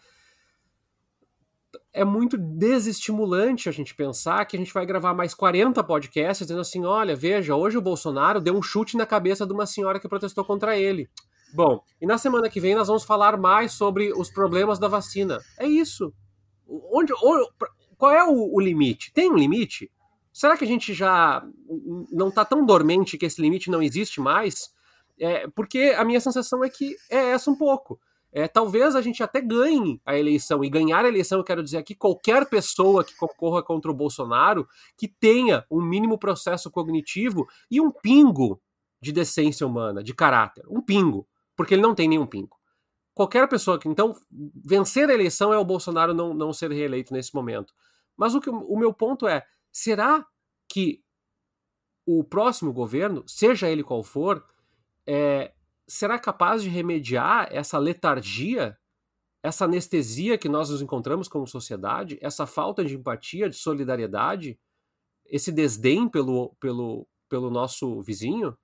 é muito desestimulante a gente pensar que a gente vai gravar mais 40 podcasts dizendo assim: olha, veja, hoje o Bolsonaro deu um chute na cabeça de uma senhora que protestou contra ele. Bom, e na semana que vem nós vamos falar mais sobre os problemas da vacina. É isso. Onde, onde qual é o, o, limite? Tem um limite? Será que a gente já não está tão dormente que esse limite não existe mais? É, porque a minha sensação é que é essa um pouco é, talvez a gente até ganhe a eleição. E ganhar a eleição, eu quero dizer aqui, qualquer pessoa que concorra contra o Bolsonaro que tenha um mínimo processo cognitivo e um pingo de decência humana, de caráter. Um pingo. Porque ele não tem nenhum pingo. Qualquer pessoa que. Então, vencer a eleição é o Bolsonaro não, não ser reeleito nesse momento. Mas o, que, o meu ponto é: será que o próximo governo, seja ele qual for, é, será capaz de remediar essa letargia, essa anestesia que nós nos encontramos como sociedade, essa falta de empatia, de solidariedade, esse desdém pelo, pelo, pelo nosso vizinho?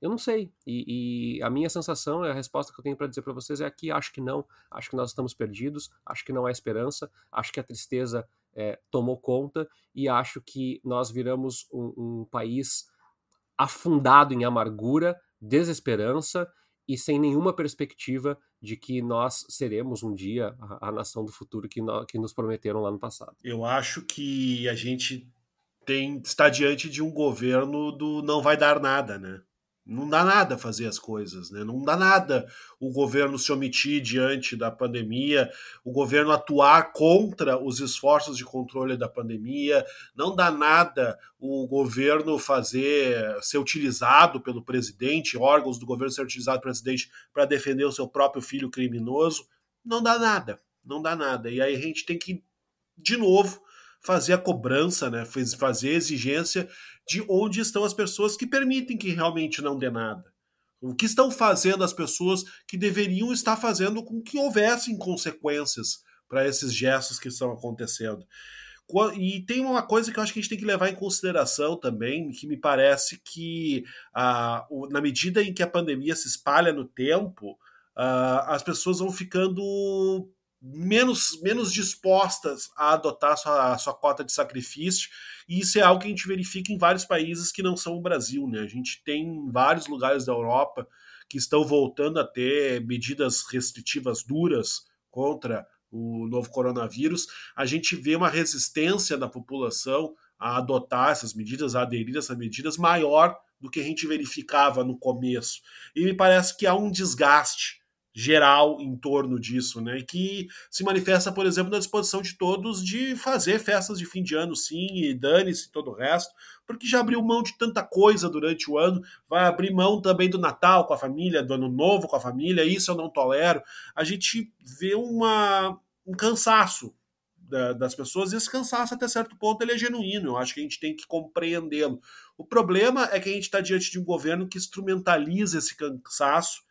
Eu não sei. E, e a minha sensação, a resposta que eu tenho para dizer para vocês é que acho que não. Acho que nós estamos perdidos, acho que não há esperança, acho que a tristeza é, tomou conta e acho que nós viramos um, um país afundado em amargura, desesperança e sem nenhuma perspectiva de que nós seremos um dia a, a nação do futuro que, nós, que nos prometeram lá no passado. Eu acho que a gente tem está diante de um governo do não vai dar nada, né? Não dá nada fazer as coisas, né? Não dá nada o governo se omitir diante da pandemia, o governo atuar contra os esforços de controle da pandemia, não dá nada o governo fazer ser utilizado pelo presidente, órgãos do governo ser utilizado pelo presidente para defender o seu próprio filho criminoso. Não dá nada, não dá nada. E aí a gente tem que de novo fazer a cobrança, né? fazer a exigência de onde estão as pessoas que permitem que realmente não dê nada. O que estão fazendo as pessoas que deveriam estar fazendo com que houvessem consequências para esses gestos que estão acontecendo. E tem uma coisa que eu acho que a gente tem que levar em consideração também, que me parece que, ah, na medida em que a pandemia se espalha no tempo, ah, as pessoas vão ficando menos, menos dispostas a adotar a sua, a sua cota de sacrifício, e isso é algo que a gente verifica em vários países que não são o Brasil. Né? A gente tem vários lugares da Europa que estão voltando a ter medidas restritivas duras contra o novo coronavírus. A gente vê uma resistência da população a adotar essas medidas, a aderir a essas medidas, maior do que a gente verificava no começo. E me parece que há um desgaste geral em torno disso, né? E que se manifesta, por exemplo, na disposição de todos de fazer festas de fim de ano, sim, e dane-se todo o resto, porque já abriu mão de tanta coisa durante o ano, vai abrir mão também do Natal com a família, do Ano Novo com a família, isso eu não tolero. A gente vê uma, um cansaço das pessoas, e esse cansaço, até certo ponto, ele é genuíno. Eu acho que a gente tem que compreendê-lo. O problema é que a gente está diante de um governo que instrumentaliza esse cansaço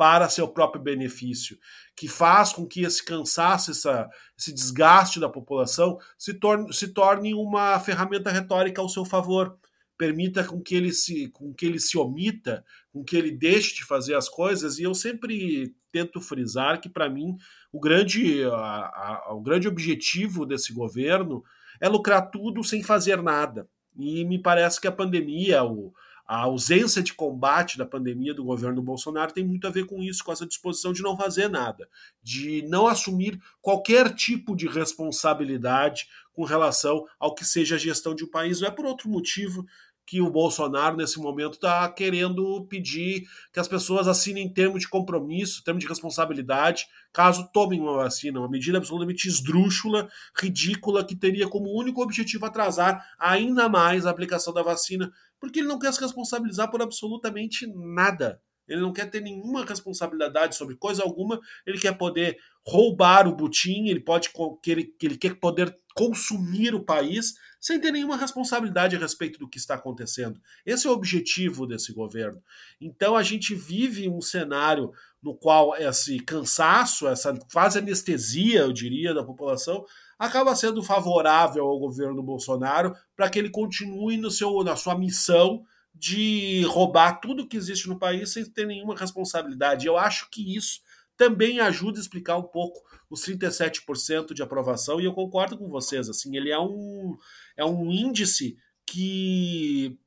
para seu próprio benefício, que faz com que esse cansaço, essa, esse desgaste da população se torne, se torne uma ferramenta retórica ao seu favor. Permita com que ele se, com que ele se omita, com que ele deixe de fazer as coisas, e eu sempre tento frisar que, para mim, o grande, a, a, o grande objetivo desse governo é lucrar tudo sem fazer nada. E me parece que a pandemia, o, a ausência de combate da pandemia do governo Bolsonaro tem muito a ver com isso, com essa disposição de não fazer nada, de não assumir qualquer tipo de responsabilidade com relação ao que seja a gestão de um país. Não é por outro motivo que o Bolsonaro, nesse momento, está querendo pedir que as pessoas assinem termo de compromisso, termo de responsabilidade, caso tomem uma vacina. Uma medida absolutamente esdrúxula, ridícula, que teria como único objetivo atrasar ainda mais a aplicação da vacina, porque ele não quer se responsabilizar por absolutamente nada. Ele não quer ter nenhuma responsabilidade sobre coisa alguma, ele quer poder roubar o butim, ele pode que ele, ele quer poder consumir o país sem ter nenhuma responsabilidade a respeito do que está acontecendo. Esse é o objetivo desse governo. Então a gente vive um cenário no qual esse cansaço, essa quase anestesia, eu diria, da população, acaba sendo favorável ao governo Bolsonaro para que ele continue no seu, na sua missão de roubar tudo que existe no país sem ter nenhuma responsabilidade. Eu acho que isso também ajuda a explicar um pouco os 37% de aprovação, e eu concordo com vocês, assim, ele é um, é um índice que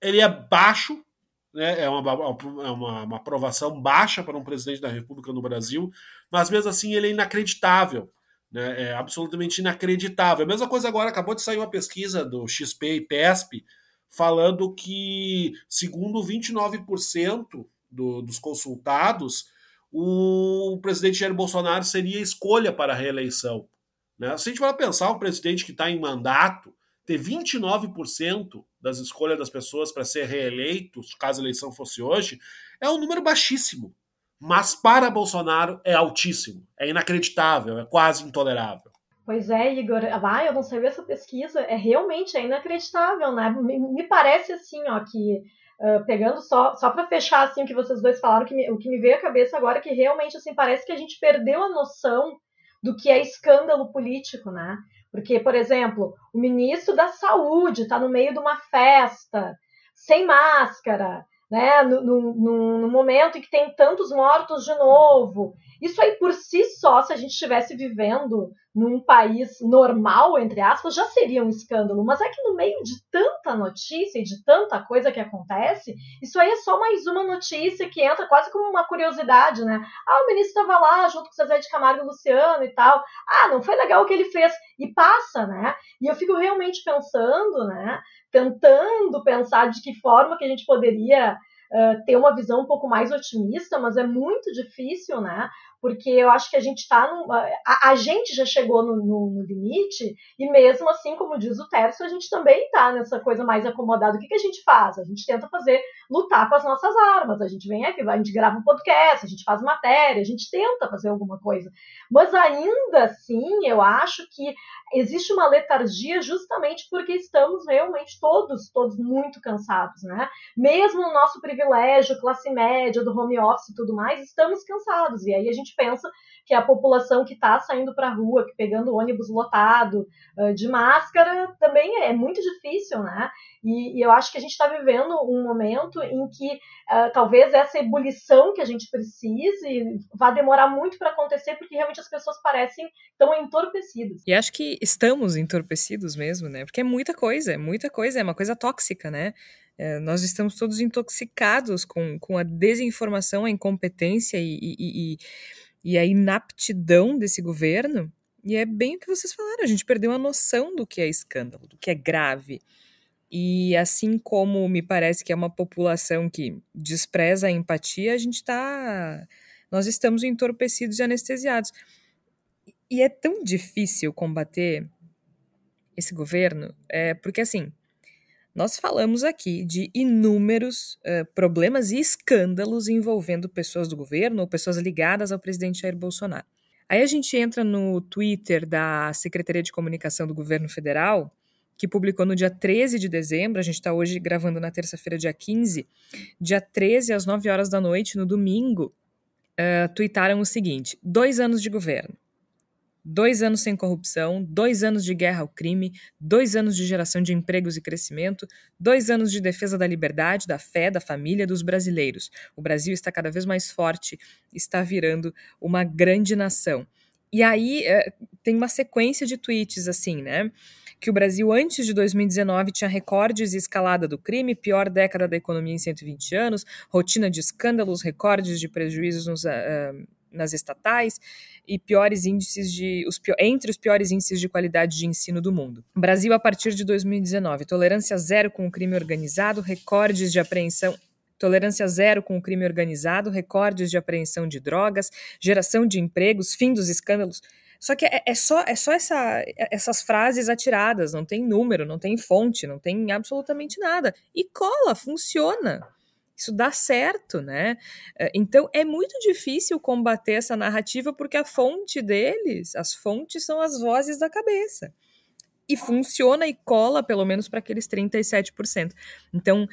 ele é baixo, né, é, uma, é uma, uma aprovação baixa para um presidente da República no Brasil, mas mesmo assim ele é inacreditável, né, é absolutamente inacreditável. A mesma coisa agora, acabou de sair uma pesquisa do XP e PESP, falando que, segundo 29% do, dos consultados, o presidente Jair Bolsonaro seria escolha para a reeleição. Né? Se a gente vai pensar um presidente que está em mandato, ter 29% das escolhas das pessoas para ser reeleito, caso a eleição fosse hoje, é um número baixíssimo. Mas para Bolsonaro é altíssimo, é inacreditável, é quase intolerável. Pois é, Igor. Ah, eu não sabia essa pesquisa. É realmente é inacreditável, né? Me, me parece assim, ó, que Uh, pegando só, só para fechar assim o que vocês dois falaram, que me, o que me veio à cabeça agora é que realmente assim parece que a gente perdeu a noção do que é escândalo político, né? Porque, por exemplo, o ministro da Saúde está no meio de uma festa, sem máscara, né? No, no, no, momento em que tem tantos mortos de novo. Isso aí por si só, se a gente estivesse vivendo num país normal, entre aspas, já seria um escândalo. Mas é que no meio de tanta notícia e de tanta coisa que acontece, isso aí é só mais uma notícia que entra quase como uma curiosidade, né? Ah, o ministro estava lá junto com o Zezé de Camargo e Luciano e tal. Ah, não foi legal o que ele fez. E passa, né? E eu fico realmente pensando, né? Tentando pensar de que forma que a gente poderia Uh, ter uma visão um pouco mais otimista, mas é muito difícil, né? Porque eu acho que a gente está a, a, gente já chegou no, no, no, limite e mesmo assim, como diz o Tércio, a gente também está nessa coisa mais acomodada. O que, que a gente faz? A gente tenta fazer lutar com as nossas armas. A gente vem aqui, a gente grava um podcast, a gente faz matéria, a gente tenta fazer alguma coisa. Mas ainda assim, eu acho que existe uma letargia justamente porque estamos realmente todos, todos muito cansados, né? Mesmo no nosso privilégio, classe média, do home office e tudo mais, estamos cansados. E aí a gente gente pensa que a população que está saindo para a rua, que pegando ônibus lotado, de máscara, também é muito difícil, né? E, e eu acho que a gente está vivendo um momento em que uh, talvez essa ebulição que a gente precise vá demorar muito para acontecer, porque realmente as pessoas parecem tão entorpecidas. E acho que estamos entorpecidos mesmo, né? Porque é muita coisa, é muita coisa, é uma coisa tóxica, né? É, nós estamos todos intoxicados com, com a desinformação, a incompetência e, e, e, e, a inaptidão desse governo. E é bem o que vocês falaram, a gente perdeu a noção do que é escândalo, do que é grave. E assim como me parece que é uma população que despreza a empatia, a gente está. Nós estamos entorpecidos e anestesiados. E é tão difícil combater esse governo, é, porque assim, nós falamos aqui de inúmeros uh, problemas e escândalos envolvendo pessoas do governo ou pessoas ligadas ao presidente Jair Bolsonaro. Aí a gente entra no Twitter da Secretaria de Comunicação do Governo Federal, que publicou no dia 13 de dezembro, a gente está hoje gravando na terça-feira, dia 15, dia 13, às 9 horas da noite, no domingo, uh, tweetaram o seguinte: dois anos de governo dois anos sem corrupção, dois anos de guerra ao crime, dois anos de geração de empregos e crescimento, dois anos de defesa da liberdade, da fé, da família, dos brasileiros. O Brasil está cada vez mais forte, está virando uma grande nação. E aí é, tem uma sequência de tweets assim, né? Que o Brasil, antes de 2019, tinha recordes de escalada do crime, pior década da economia em 120 anos, rotina de escândalos, recordes de prejuízos nos. Uh, nas estatais e piores índices de os, entre os piores índices de qualidade de ensino do mundo. Brasil a partir de 2019, tolerância zero com o crime organizado, recordes de apreensão tolerância zero com o crime organizado, recordes de apreensão de drogas, geração de empregos, fim dos escândalos. Só que é, é só, é só essa, essas frases atiradas, não tem número, não tem fonte, não tem absolutamente nada. E cola, funciona isso dá certo, né? Eh, então é muito difícil combater essa narrativa porque a fonte deles, as fontes são as vozes da cabeça. E funciona e cola pelo menos para aqueles 37%. Então,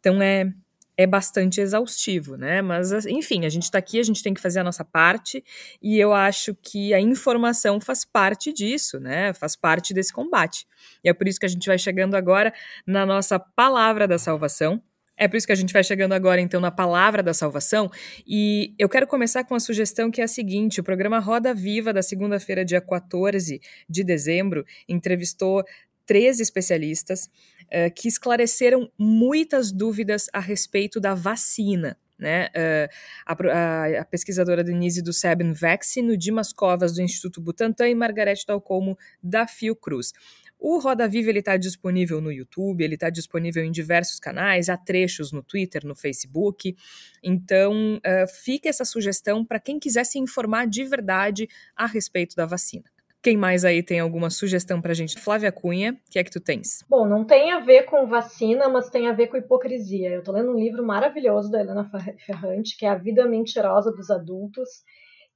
então é é bastante exaustivo, né? Mas, enfim, a gente está aqui, a gente tem que fazer a nossa parte, e eu acho que a informação faz parte disso, né? Faz parte desse combate. E é por isso que a gente vai chegando agora na nossa palavra da salvação, é por isso que a gente vai chegando agora, então, na palavra da salvação. E eu quero começar com a sugestão que é a seguinte: o programa Roda Viva, da segunda-feira, dia 14 de dezembro, entrevistou 13 especialistas uh, que esclareceram muitas dúvidas a respeito da vacina. Né? Uh, a, a, pesquisadora Denise do Vaccine, o Dimas Covas do Instituto Butantan e Margarete Dalcomo da Fiocruz. O Roda Viva está disponível no YouTube, ele está disponível em diversos canais, há trechos no Twitter, no Facebook. Então, uh, fica essa sugestão para quem quiser se informar de verdade a respeito da vacina. Quem mais aí tem alguma sugestão para a gente? Flávia Cunha, o que é que tu tens? Bom, não tem a ver com vacina, mas tem a ver com hipocrisia. Eu estou lendo um livro maravilhoso da Helena Ferrante, que é A Vida Mentirosa dos Adultos,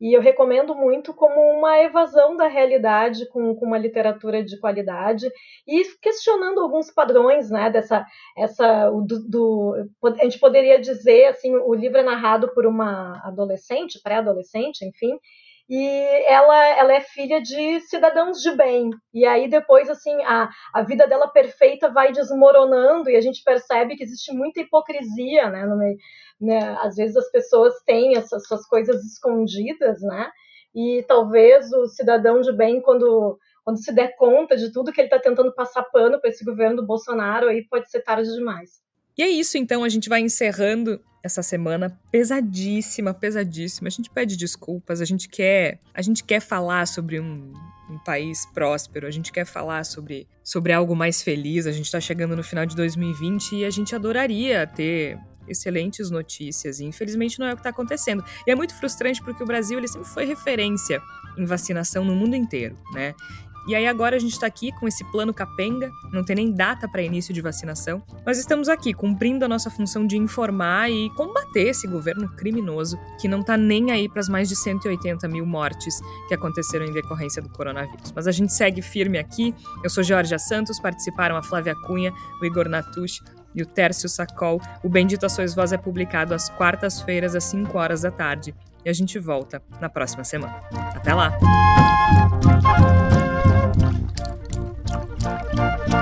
e eu recomendo muito como uma evasão da realidade com, com uma literatura de qualidade e questionando alguns padrões, né, dessa essa do, do, a gente poderia dizer assim, o livro é narrado por uma adolescente, pré-adolescente, enfim, e ela, ela é filha de cidadãos de bem. E aí depois, assim, a, a vida dela perfeita vai desmoronando e a gente percebe que existe muita hipocrisia, né, meio, né? Às vezes as pessoas têm essas suas coisas escondidas, né? e talvez o cidadão de bem, quando, quando se der conta de tudo que ele está tentando passar pano para esse governo do Bolsonaro, aí pode ser tarde demais. E é isso, então, a gente vai encerrando essa semana pesadíssima, pesadíssima. A gente pede desculpas, a gente quer, a gente quer falar sobre um, um país próspero, a gente quer falar sobre, sobre algo mais feliz. A gente está chegando no final de 2020 e a gente adoraria ter excelentes notícias e infelizmente não é o que está acontecendo. E é muito frustrante porque o Brasil ele sempre foi referência em vacinação no mundo inteiro, né? E aí agora a gente está aqui com esse plano capenga, não tem nem data para início de vacinação. Nós estamos aqui cumprindo a nossa função de informar e combater esse governo criminoso que não está nem aí para as mais de 180 mil mortes que aconteceram em decorrência do coronavírus. Mas a gente segue firme aqui. Eu sou Georgia Santos, participaram a Flávia Cunha, o Igor Natush, e o Tércio Sacol. O Bendito a Sois Voz é publicado às quartas-feiras, às 5 horas da tarde. E a gente volta na próxima semana. Até lá! Música